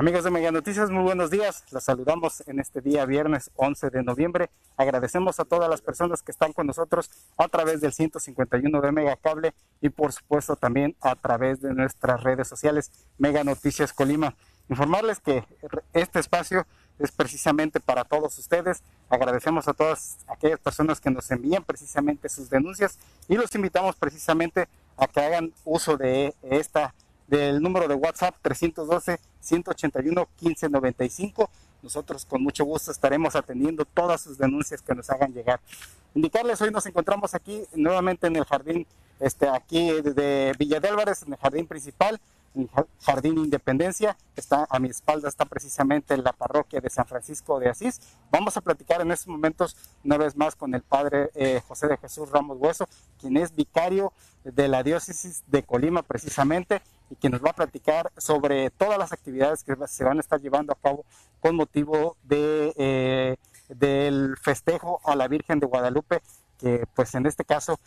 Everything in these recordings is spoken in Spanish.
Amigos de Mega Noticias, muy buenos días. Los saludamos en este día viernes 11 de noviembre. Agradecemos a todas las personas que están con nosotros a través del 151 de Mega Cable y por supuesto también a través de nuestras redes sociales Mega Noticias Colima. Informarles que este espacio es precisamente para todos ustedes. Agradecemos a todas aquellas personas que nos envían precisamente sus denuncias y los invitamos precisamente a que hagan uso de esta del número de WhatsApp 312 181 1595. Nosotros con mucho gusto estaremos atendiendo todas sus denuncias que nos hagan llegar. Indicarles, hoy nos encontramos aquí nuevamente en el jardín, este, aquí de Villa de Álvarez, en el jardín principal, Jardín Independencia. Está a mi espalda, está precisamente en la parroquia de San Francisco de Asís. Vamos a platicar en estos momentos una vez más con el padre eh, José de Jesús Ramos Hueso, quien es vicario de la diócesis de Colima precisamente y que nos va a platicar sobre todas las actividades que se van a estar llevando a cabo con motivo de, eh, del festejo a la Virgen de Guadalupe, que pues en este caso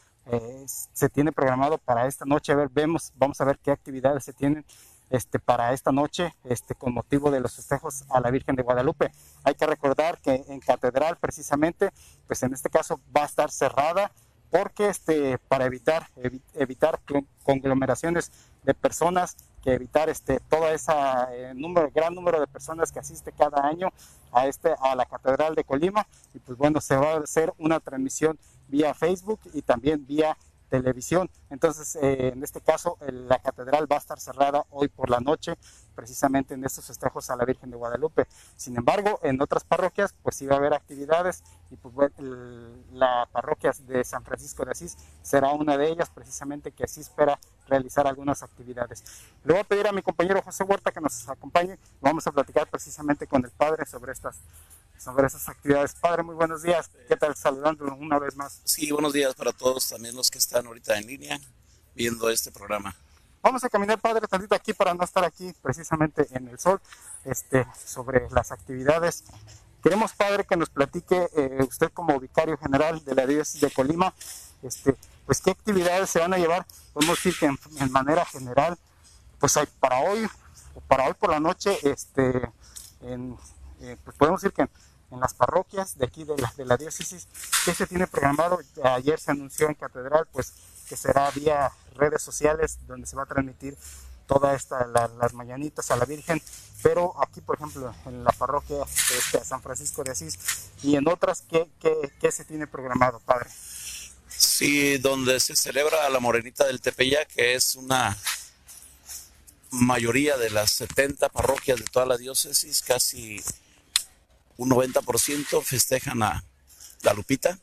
se tiene programado para esta noche. A ver, vemos, vamos a ver qué actividades se tienen este, para esta noche este, con motivo de los festejos a la Virgen de Guadalupe. Hay que recordar que en Catedral precisamente, pues en este caso va a estar cerrada porque este, para evitar, evitar conglomeraciones de personas, que evitar este, toda esa eh, número, gran número de personas que asiste cada año a, este, a la Catedral de Colima. Y pues bueno, se va a hacer una transmisión vía Facebook y también vía televisión. Entonces, eh, en este caso, la catedral va a estar cerrada hoy por la noche, precisamente en estos festejos a la Virgen de Guadalupe. Sin embargo, en otras parroquias, pues sí va a haber actividades y pues la parroquia de San Francisco de Asís será una de ellas, precisamente que así espera realizar algunas actividades. Le voy a pedir a mi compañero José Huerta que nos acompañe. Vamos a platicar precisamente con el padre sobre estas sobre esas actividades. Padre, muy buenos días. ¿Qué tal? Saludando una vez más. Sí, buenos días para todos, también los que están ahorita en línea viendo este programa. Vamos a caminar, Padre, tantito aquí para no estar aquí precisamente en el sol, este, sobre las actividades. Queremos, Padre, que nos platique eh, usted como vicario general de la diócesis de Colima, este, pues qué actividades se van a llevar, podemos decir que en, manera general, pues hay para hoy, para hoy por la noche, este, en, eh, pues podemos decir que en las parroquias de aquí de la, de la diócesis. ¿Qué se tiene programado? Ayer se anunció en Catedral, pues que será vía redes sociales donde se va a transmitir todas esta, las mañanitas a la Virgen, pero aquí, por ejemplo, en la parroquia de este, San Francisco de Asís y en otras, ¿qué, qué, qué se tiene programado, Padre? Sí, donde se celebra la Morenita del Tepeya, que es una mayoría de las 70 parroquias de toda la diócesis, casi un 90% festejan a la Lupita.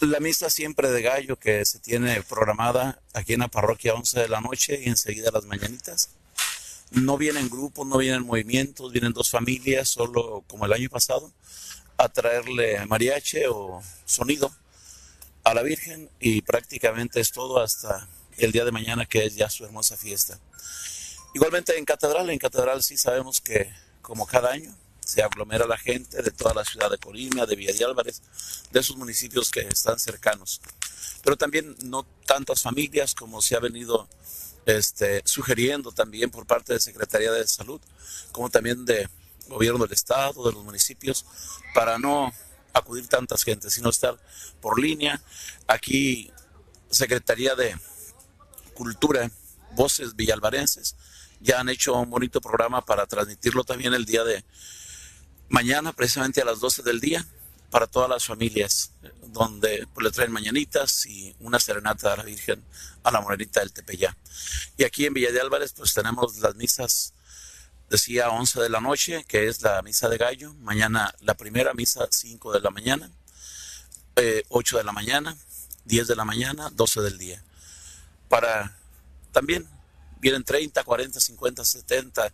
La misa siempre de gallo que se tiene programada aquí en la parroquia 11 de la noche y enseguida las mañanitas. No vienen grupos, no vienen movimientos, vienen dos familias, solo como el año pasado, a traerle mariache o sonido a la Virgen y prácticamente es todo hasta el día de mañana que es ya su hermosa fiesta. Igualmente en Catedral, en Catedral sí sabemos que como cada año se aglomera la gente de toda la ciudad de Colima, de Villa de Álvarez, esos municipios que están cercanos. Pero también no tantas familias como se ha venido este, sugiriendo también por parte de Secretaría de Salud, como también de gobierno del estado, de los municipios, para no acudir tantas gente, sino estar por línea. Aquí Secretaría de Cultura, Voces Villalvarenses, ya han hecho un bonito programa para transmitirlo también el día de mañana, precisamente a las 12 del día, para todas las familias, donde pues, le traen mañanitas y una serenata a la Virgen, a la Morenita del Tepeyá. Y aquí en Villa de Álvarez, pues tenemos las misas, decía 11 de la noche, que es la misa de gallo. Mañana la primera misa, 5 de la mañana, 8 eh, de la mañana, 10 de la mañana, 12 del día. Para también vienen 30, 40, 50, 70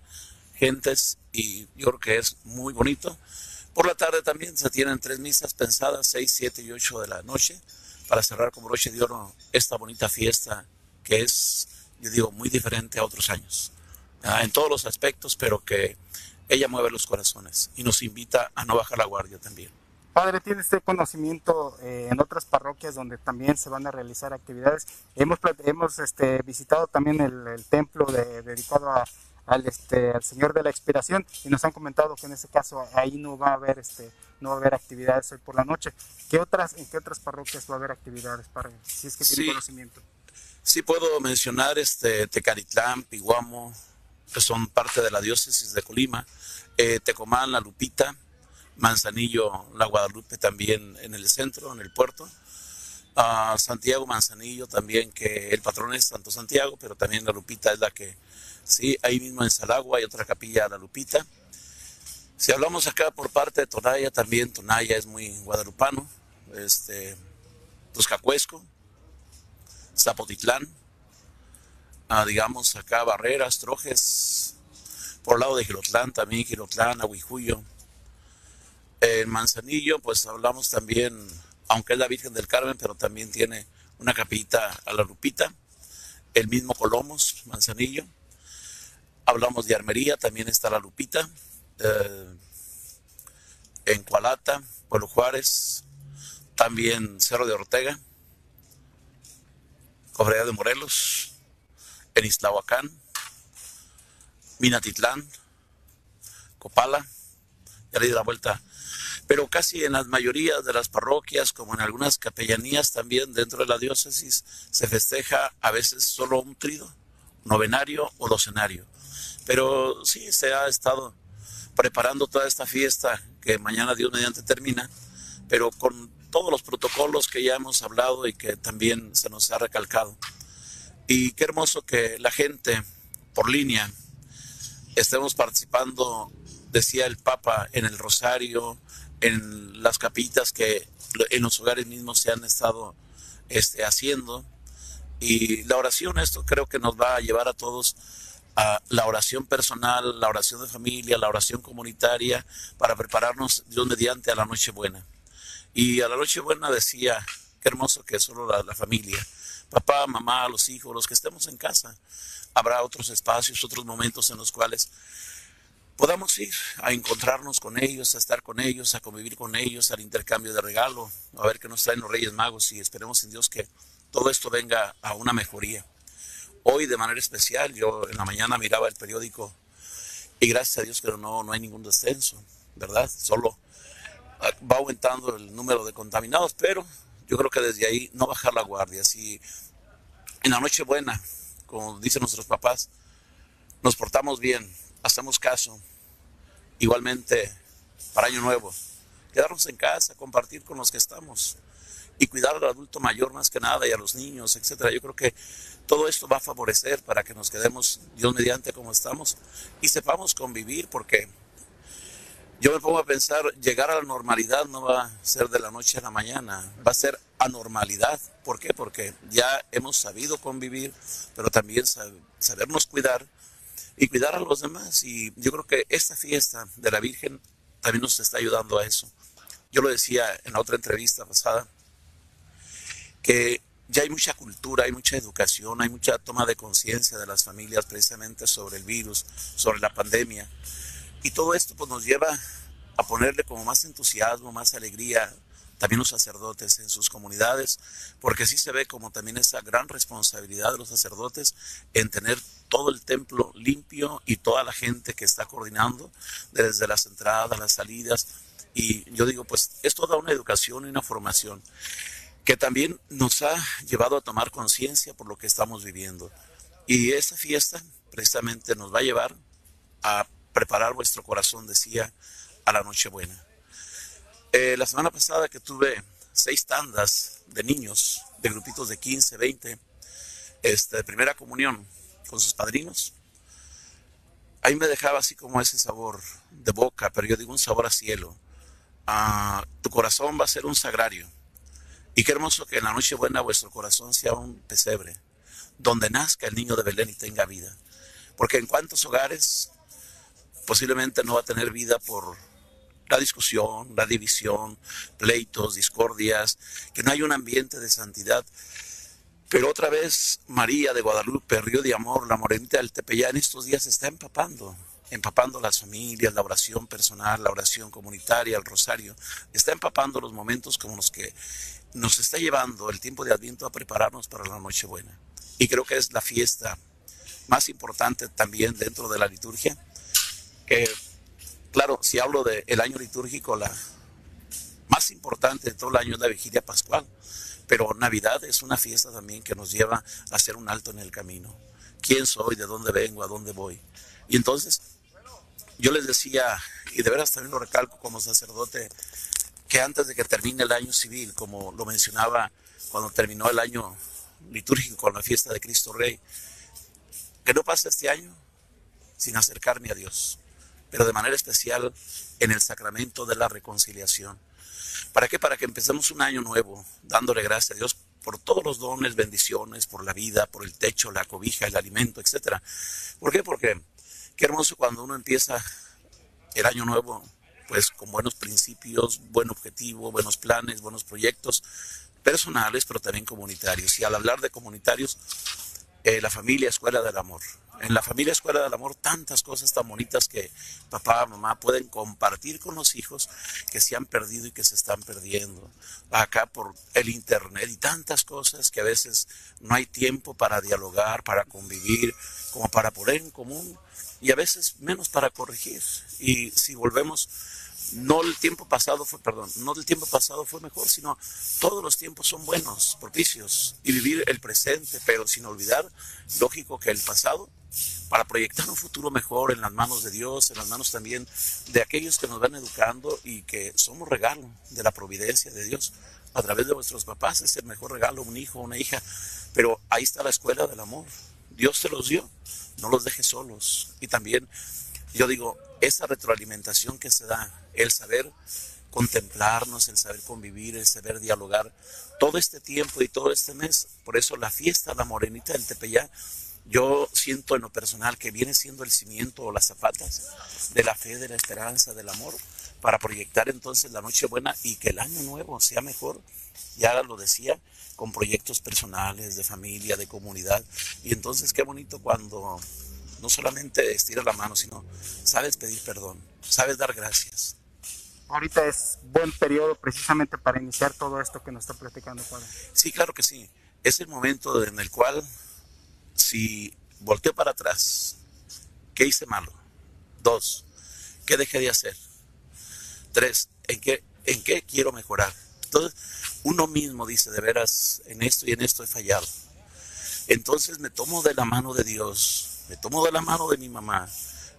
gentes y yo creo que es muy bonito. Por la tarde también se tienen tres misas pensadas, 6, 7 y 8 de la noche, para cerrar como broche de oro esta bonita fiesta que es, yo digo, muy diferente a otros años, en todos los aspectos, pero que ella mueve los corazones y nos invita a no bajar la guardia también. Padre, ¿tiene usted conocimiento eh, en otras parroquias donde también se van a realizar actividades? Hemos, hemos este, visitado también el, templo dedicado a, al, este, al Señor de la Expiración y nos han comentado que en ese caso ahí no va a haber este no va a haber actividades hoy por la noche. ¿Qué otras, ¿En qué otras parroquias va a haber actividades para si es que tiene conocimiento? Sí puedo mencionar este Tecaritlán, Piguamo, que son parte de la diócesis de Colima, eh, Tecomán, La Lupita, Manzanillo, La Guadalupe también en el centro, en el puerto. A Santiago Manzanillo también, que el patrón es Santo Santiago, pero también La Lupita es la que ¿sí? Ahí mismo en Salagua hay otra capilla, La Lupita. Si hablamos acá por parte de Tonaya, también Tonaya es muy guadalupano, este, Tuscacuesco, Zapotitlán, ah, digamos acá Barreras, Trojes, por el lado de Girotlán también, Girotlán, Aguijuyo. En Manzanillo, pues hablamos también, aunque es la Virgen del Carmen, pero también tiene una capillita a la Lupita. El mismo Colomos, Manzanillo. Hablamos de armería, también está la Lupita, eh, en Cualata, Pueblo Juárez, también Cerro de Ortega, Cofradía de Morelos, en Islahuacán, Minatitlán, Copala, ya le di la vuelta. Pero casi en las mayorías de las parroquias, como en algunas capellanías también dentro de la diócesis, se festeja a veces solo un trido, novenario o docenario. Pero sí, se ha estado preparando toda esta fiesta que mañana Dios mediante termina, pero con todos los protocolos que ya hemos hablado y que también se nos ha recalcado. Y qué hermoso que la gente por línea estemos participando, decía el Papa, en el rosario, en las capitas que en los hogares mismos se han estado este, haciendo. Y la oración, esto creo que nos va a llevar a todos a la oración personal, la oración de familia, la oración comunitaria, para prepararnos Dios mediante a la Nochebuena. Y a la Nochebuena decía, qué hermoso que es solo la, familia, papá, mamá, los hijos, los que estemos en casa. Habrá otros espacios, otros momentos en los cuales podamos ir a encontrarnos con ellos, a estar con ellos, a convivir con ellos, al intercambio de regalo, a ver qué nos traen los Reyes Magos y esperemos en Dios que todo esto venga a una mejoría. Hoy de manera especial, yo en la mañana miraba el periódico y gracias a Dios que no, no hay ningún descenso, ¿verdad? Solo ah, va aumentando el número de contaminados, pero yo creo que desde ahí no bajar la guardia. Si en la noche buena, como dicen nuestros papás, nos portamos bien, hacemos caso, igualmente para Año Nuevo, quedarnos en casa, compartir con los que estamos y cuidar al adulto mayor más que nada y a los niños, etcétera. Yo creo que todo esto va a favorecer para que nos quedemos Dios mediante como estamos y sepamos convivir porque yo me pongo a pensar, llegar a la normalidad no va a ser de la noche a la mañana, va a ser anormalidad. ¿Por qué? Porque ya hemos sabido convivir, pero también sabernos cuidar y cuidar a los demás. Y yo creo que esta fiesta de la Virgen también nos está ayudando a eso. Yo lo decía en otra entrevista pasada, que ya hay mucha cultura, hay mucha educación, hay mucha toma de conciencia de las familias precisamente sobre el virus, sobre la pandemia. Y todo esto pues, nos lleva a ponerle como más entusiasmo, más alegría también los sacerdotes en sus comunidades, porque sí se ve como también esa gran responsabilidad de los sacerdotes en tener todo el templo limpio y toda la gente que está coordinando desde las entradas, las salidas. Y yo digo, pues es toda una educación y una formación que también nos ha llevado a tomar conciencia por lo que estamos viviendo. Y esa fiesta precisamente nos va a llevar a preparar vuestro corazón, decía, a la Nochebuena. Eh, la semana pasada que tuve seis tandas de niños, de grupitos de 15, 20, este, de primera comunión con sus padrinos, ahí me dejaba así como ese sabor de boca, pero yo digo un sabor a cielo. Ah, tu corazón va a ser un sagrario. Y qué hermoso que en la noche buena vuestro corazón sea un pesebre, donde nazca el niño de Belén y tenga vida. Porque en cuántos hogares posiblemente no va a tener vida por la discusión, la división, pleitos, discordias, que no hay un ambiente de santidad. Pero otra vez María de Guadalupe, Río de Amor, la morenita del Tepeyán, estos días está empapando, empapando las familias, la oración personal, la oración comunitaria, el rosario, está empapando los momentos como los que nos está llevando el tiempo de Adviento a prepararnos para la Nochebuena. Y creo que es la fiesta más importante también dentro de la liturgia, que claro, si hablo del año litúrgico, la más importante de todo el año es la vigilia pascual, pero Navidad es una fiesta también que nos lleva a hacer un alto en el camino. ¿Quién soy? ¿De dónde vengo? ¿A dónde voy? Y entonces yo les decía, y de veras también lo recalco como sacerdote, que antes de que termine el año civil, como lo mencionaba cuando terminó el año litúrgico con la fiesta de Cristo Rey, que no pase este año sin acercarme a Dios, pero de manera especial en el sacramento de la reconciliación. ¿Para qué? Para que empecemos un año nuevo dándole gracias a Dios por todos los dones, bendiciones, por la vida, por el techo, la cobija, el alimento, etc. ¿Por qué? Porque qué hermoso cuando uno empieza el año nuevo, pues con buenos principios, buen objetivo, buenos planes, buenos proyectos personales, pero también comunitarios. Y al hablar de comunitarios, eh, la familia escuela del amor. En la familia escuela del amor tantas cosas tan bonitas que papá, mamá pueden compartir con los hijos que se han perdido y que se están perdiendo. Acá por el internet y tantas cosas que a veces no hay tiempo para dialogar, para convivir, como para poner en común y a veces menos para corregir. Y si volvemos no el tiempo pasado fue, perdón, no el tiempo pasado fue mejor, sino todos los tiempos son buenos, propicios, y vivir el presente, pero sin olvidar, lógico que el pasado, para proyectar un futuro mejor en las manos de Dios, en las manos también de aquellos que nos van educando y que somos regalo de la providencia de Dios. A través de vuestros papás, es el mejor regalo, un hijo, una hija, pero ahí está la escuela del amor, Dios te los dio, no los dejes solos, y también yo digo, esa retroalimentación que se da, el saber contemplarnos, el saber convivir, el saber dialogar, todo este tiempo y todo este mes, por eso la fiesta, la morenita del Tepeyá, yo siento en lo personal que viene siendo el cimiento o las zapatas de la fe, de la esperanza, del amor, para proyectar entonces la noche buena y que el año nuevo sea mejor, ya lo decía, con proyectos personales, de familia, de comunidad. Y entonces qué bonito cuando no solamente estira la mano, sino sabes pedir perdón, sabes dar gracias. Ahorita es buen periodo precisamente para iniciar todo esto que nos está platicando, Padre. Sí, claro que sí. Es el momento en el cual, si volteo para atrás, ¿qué hice malo? Dos, ¿qué dejé de hacer? Tres, ¿en qué, en qué quiero mejorar? Entonces, uno mismo dice, de veras, en esto y en esto he fallado. Entonces me tomo de la mano de Dios me tomo de la mano de mi mamá,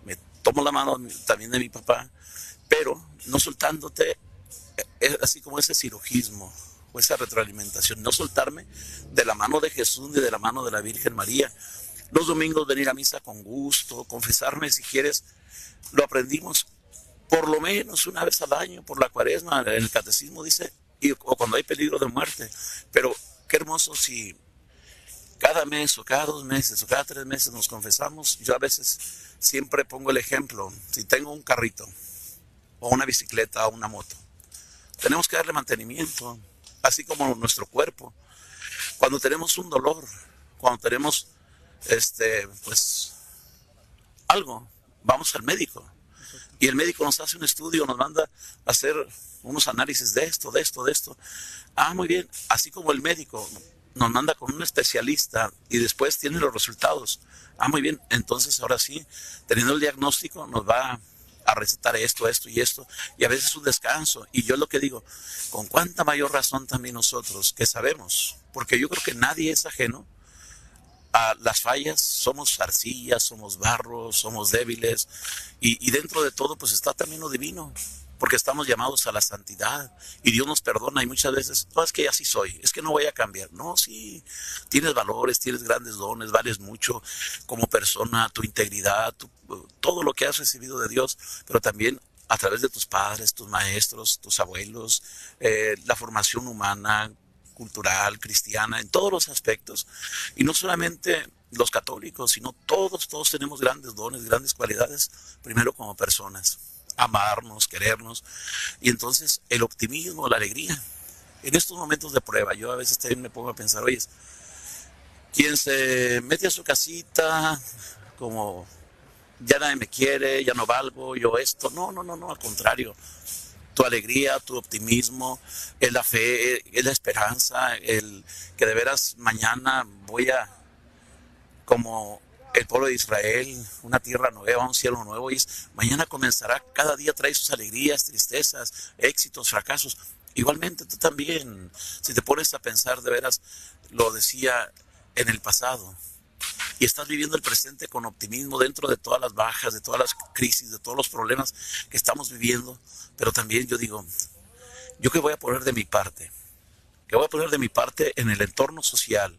me tomo la mano también de mi papá, pero no soltándote, eh, es así como ese cirugismo o esa retroalimentación, no soltarme de la mano de Jesús ni de la mano de la Virgen María. Los domingos venir a misa con gusto, confesarme si quieres, lo aprendimos por lo menos una vez al año por la cuaresma, el catecismo dice, o cuando hay peligro de muerte, pero qué hermoso si cada mes o cada dos meses o cada tres meses nos confesamos, yo a veces siempre pongo el ejemplo, si tengo un carrito o una bicicleta o una moto, tenemos que darle mantenimiento, así como nuestro cuerpo. Cuando tenemos un dolor, cuando tenemos este pues algo, vamos al médico. Y el médico nos hace un estudio, nos manda a hacer unos análisis de esto, de esto, de esto. Ah, muy bien. Así como el médico nos manda con un especialista y después tiene los resultados. Ah, muy bien, entonces ahora sí, teniendo el diagnóstico, nos va a recetar esto, esto y esto, y a veces un descanso. Y yo lo que digo, con cuánta mayor razón también nosotros, que sabemos, porque yo creo que nadie es ajeno a las fallas, somos arcillas, somos barro, somos débiles y, y dentro de todo pues está también lo divino porque estamos llamados a la santidad y Dios nos perdona y muchas veces, no, es que así soy, es que no voy a cambiar. No, sí, tienes valores, tienes grandes dones, vales mucho como persona, tu integridad, todo lo que has recibido de Dios, pero también a través de tus padres, tus maestros, tus abuelos, eh, la formación humana, cultural, cristiana, en todos los aspectos. Y no solamente los católicos, sino todos, todos tenemos grandes dones, grandes cualidades, primero como personas amarnos, querernos. Y entonces el optimismo, la alegría. En estos momentos de prueba, yo a veces también me pongo a pensar, oye, quien se mete a su casita como ya nadie me quiere, ya no valgo, yo esto, no, no, no, no, al contrario. Tu alegría, tu optimismo, es la fe, es la esperanza, el que de veras mañana voy a, como el pueblo de Israel, una tierra nueva, un cielo nuevo, y mañana comenzará, cada día trae sus alegrías, tristezas, éxitos, fracasos. Igualmente tú también, si te pones a pensar de veras, lo decía en el pasado, y estás viviendo el presente con optimismo dentro de todas las bajas, de todas las crisis, de todos los problemas que estamos viviendo, pero también yo digo, ¿yo qué voy a poner de mi parte? ¿Qué voy a poner de mi parte en el entorno social?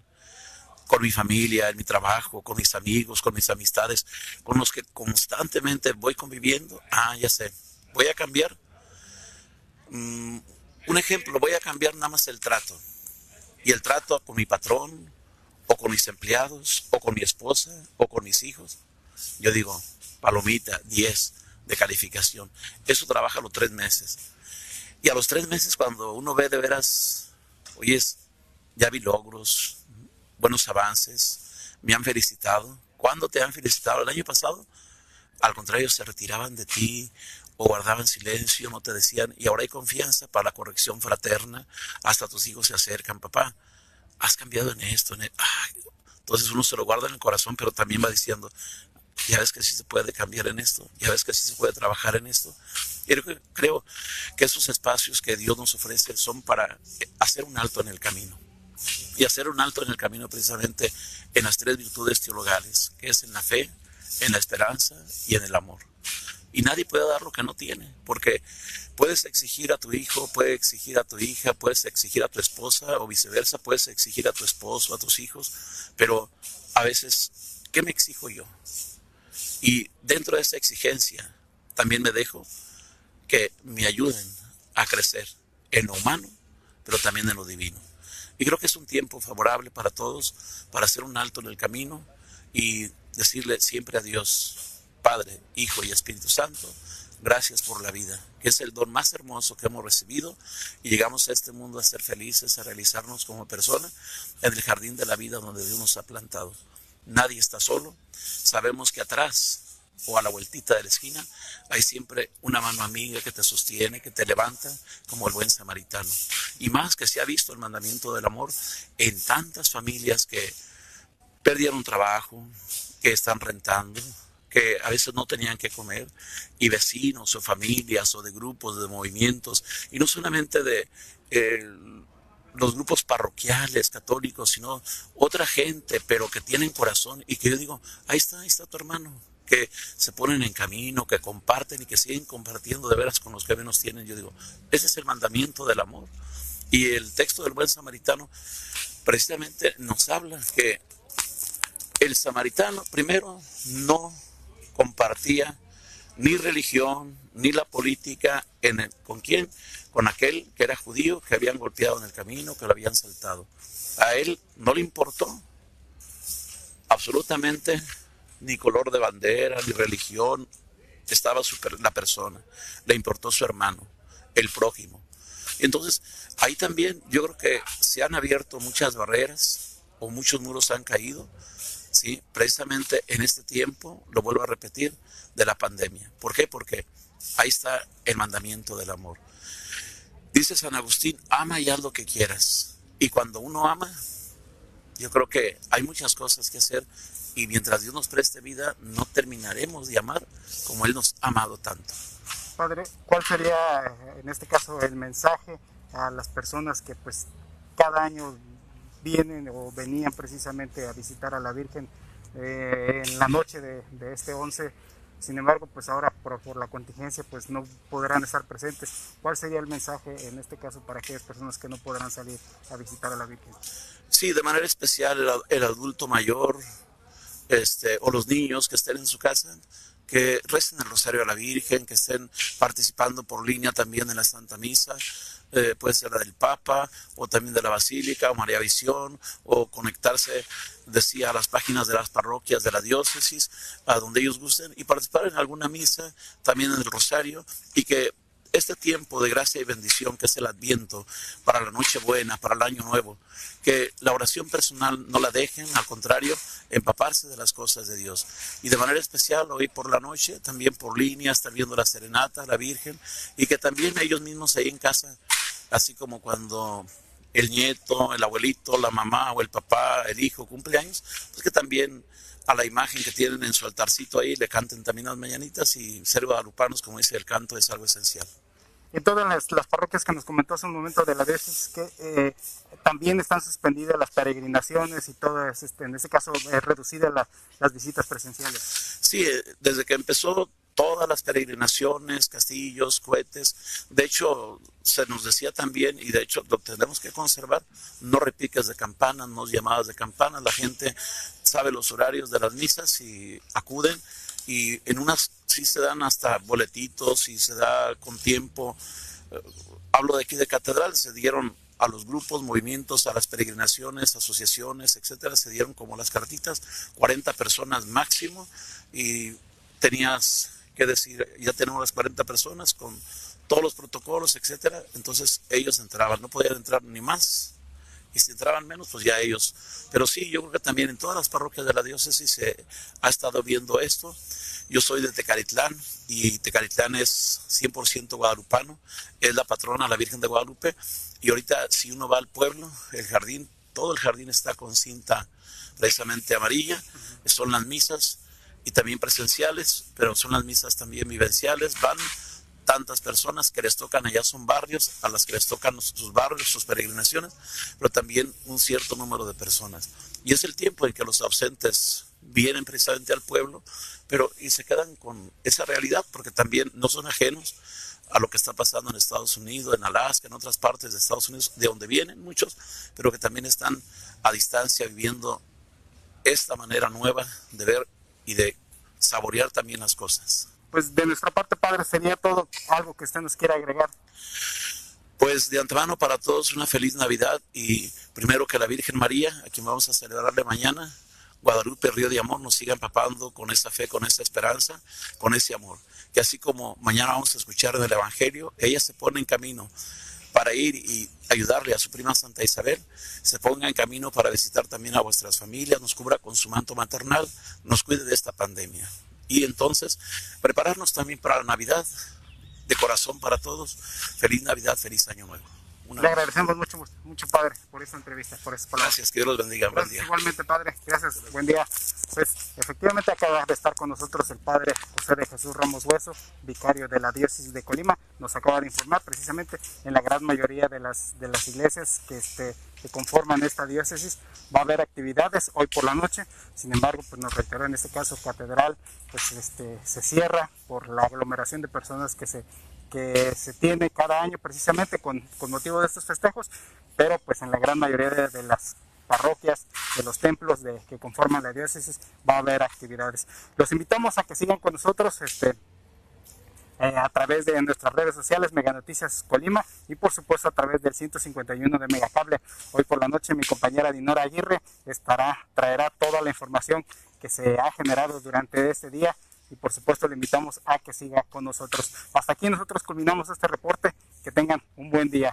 Con mi familia, en mi trabajo, con mis amigos, con mis amistades, con los que constantemente voy conviviendo. Ah, ya sé, voy a cambiar. Mm, un ejemplo, voy a cambiar nada más el trato. Y el trato con mi patrón, o con mis empleados, o con mi esposa, o con mis hijos. Yo digo, palomita, 10 de calificación. Eso trabaja los tres meses. Y a los tres meses, cuando uno ve de veras, oyes, ya vi logros, buenos avances, me han felicitado. ¿Cuándo te han felicitado? ¿El año pasado? Al contrario, se retiraban de ti o guardaban silencio, no te decían, y ahora hay confianza para la corrección fraterna, hasta tus hijos se acercan, papá, has cambiado en esto, en e-". entonces uno se lo guarda en el corazón, pero también va diciendo, ya ves que sí se puede cambiar en esto, ya ves que sí se puede trabajar en esto. Y creo que esos espacios que Dios nos ofrece son para hacer un alto en el camino y hacer un alto en el camino precisamente en las tres virtudes teologales, que es en la fe, en la esperanza y en el amor. Y nadie puede dar lo que no tiene, porque puedes exigir a tu hijo, puedes exigir a tu hija, puedes exigir a tu esposa o viceversa, puedes exigir a tu esposo, a tus hijos, pero a veces, ¿qué me exijo yo? Y dentro de esa exigencia también me dejo que me ayuden a crecer en lo humano, pero también en lo divino. Y creo que es un tiempo favorable para todos para hacer un alto en el camino y decirle siempre a Dios, Padre, Hijo y Espíritu Santo, gracias por la vida, que es el don más hermoso que hemos recibido y llegamos a este mundo a ser felices, a realizarnos como persona en el jardín de la vida donde Dios nos ha plantado. Nadie está solo, sabemos que atrás o a la vueltita de la esquina, hay siempre una mano amiga que te sostiene, que te levanta, como el buen samaritano. Y más que se ha visto el mandamiento del amor en tantas familias que perdieron trabajo, que están rentando, que a veces no tenían que comer, y vecinos o familias o de grupos, de movimientos, y no solamente de eh, los grupos parroquiales católicos, sino otra gente, pero que tienen corazón y que yo digo, ahí está, ahí está tu hermano, que se ponen en camino, que comparten y que siguen compartiendo de veras con los que menos tienen. Yo digo, ese es el mandamiento del amor. Y el texto del buen samaritano precisamente nos habla que el samaritano primero no compartía ni religión, ni la política, ¿con quién? Con aquel que era judío, que habían golpeado en el camino, que lo habían saltado. A él no le importó absolutamente ni color de bandera, ni religión, estaba super, la persona, le importó su hermano, el prójimo. Entonces, ahí también yo creo que se han abierto muchas barreras o muchos muros han caído, ¿sí? precisamente en este tiempo, lo vuelvo a repetir, de la pandemia. ¿Por qué? Porque ahí está el mandamiento del amor. Dice San Agustín, ama y haz lo que quieras. Y cuando uno ama, yo creo que hay muchas cosas que hacer y mientras Dios nos preste vida, no terminaremos de amar como Él nos ha amado tanto. Padre, ¿cuál sería en este caso el mensaje a las personas que pues cada año vienen o venían precisamente a visitar a la Virgen eh, en la noche de, este 11. Sin embargo, pues ahora por, por, la contingencia pues no podrán estar presentes. ¿Cuál sería el mensaje en este caso para aquellas personas que no podrán salir a visitar a la Virgen? Sí, de manera especial el, el adulto mayor este, o los niños que estén en su casa que recen el rosario a la Virgen, que estén participando por línea también en la Santa Misa, eh, puede ser la del Papa o también de la Basílica o María Visión o conectarse, decía, a las páginas de las parroquias de la diócesis, a donde ellos gusten y participar en alguna misa, también en el rosario y que este tiempo de gracia y bendición que es el Adviento para la Nochebuena, para el Año Nuevo, que la oración personal no la dejen, al contrario, empaparse de las cosas de Dios. Y de manera especial hoy por la noche, también por línea, estar viendo la serenata, la Virgen, y que también ellos mismos ahí en casa, así como cuando el nieto, el abuelito, la mamá o el papá, el hijo cumpleaños, pues que también a la imagen que tienen en su altarcito ahí le canten también las mañanitas y ser guadalupanos, como dice el canto, es algo esencial en todas las, parroquias que nos comentó hace un momento de la diócesis que eh, también están suspendidas las peregrinaciones y todo, este, en ese caso es reducida las visitas presenciales. Sí, eh, desde que empezó todas las peregrinaciones, castillos, cohetes, de hecho se nos decía también, y de hecho lo tenemos que conservar, no repiques de campanas, no llamadas de campanas, la gente sabe los horarios de las misas y acuden y en unas sí se dan hasta boletitos y se da con tiempo. Eh, hablo de aquí de catedral, se dieron a los grupos, movimientos, a las peregrinaciones, asociaciones, etcétera, se dieron como las cartitas, 40 personas máximo y tenías que decir, ya tenemos las 40 personas con todos los protocolos, etcétera, entonces ellos entraban, no podían entrar ni más y si entraban menos, pues ya ellos. Pero sí, yo creo que también en todas las parroquias de la diócesis se ha estado viendo esto. Yo soy de Tecalitlán y Tecalitlán es 100% guadalupano, es la patrona, la Virgen de Guadalupe. Y ahorita si uno va al pueblo, el jardín, todo el jardín está con cinta precisamente amarilla, son las misas y también presenciales, pero son las misas también vivenciales, van tantas personas que les tocan allá son barrios, a las que les tocan sus barrios, sus peregrinaciones, pero también un cierto número de personas. Y es el tiempo en que los ausentes vienen precisamente al pueblo, pero y se quedan con esa realidad porque también no son ajenos a lo que está pasando en Estados Unidos, en Alaska, en otras partes de Estados Unidos, de donde vienen muchos, pero que también están a distancia viviendo esta manera nueva de ver y de saborear también las cosas pues de nuestra parte, Padre, sería todo algo que usted nos quiera agregar. Pues de antemano para todos una feliz Navidad y primero que la Virgen María, a quien vamos a celebrarle mañana, Guadalupe, Río de Amor, nos siga empapando con esa fe, con esa esperanza, con ese amor. Que así como mañana vamos a escuchar en el Evangelio, ella se pone en camino para ir y ayudarle a su prima Santa Isabel, se ponga en camino para visitar también a vuestras familias, nos cubra con su manto maternal, nos cuide de esta pandemia y entonces prepararnos también para la Navidad, de corazón para todos. Feliz Navidad, feliz Año Nuevo. Le agradecemos mucho, mucho, Padre, por esta entrevista, por esas palabras. Gracias, que Dios los bendiga. buen día. Igualmente, Padre, gracias, buen día. Pues efectivamente acaba de estar con nosotros el Padre José de Jesús Ramos Hueso, vicario de la diócesis de Colima. Nos acaba de informar precisamente en la gran mayoría de las, de las iglesias que, este, que conforman esta diócesis va a haber actividades hoy por la noche. Sin embargo, pues nos reiteró en este caso Catedral, pues este, se cierra por la aglomeración de personas que se que se tiene cada año precisamente con, con motivo de estos festejos, pero pues en la gran mayoría de, las parroquias, de los templos de, que conforman la diócesis, va a haber actividades. Los invitamos a que sigan con nosotros este, eh, a través de nuestras redes sociales, Mega Noticias Colima, y por supuesto a través del 151 de Megacable. Hoy por la noche mi compañera Dinora Aguirre estará, traerá toda la información que se ha generado durante este día y por supuesto le invitamos a que siga con nosotros. Hasta aquí nosotros culminamos este reporte. Que tengan un buen día.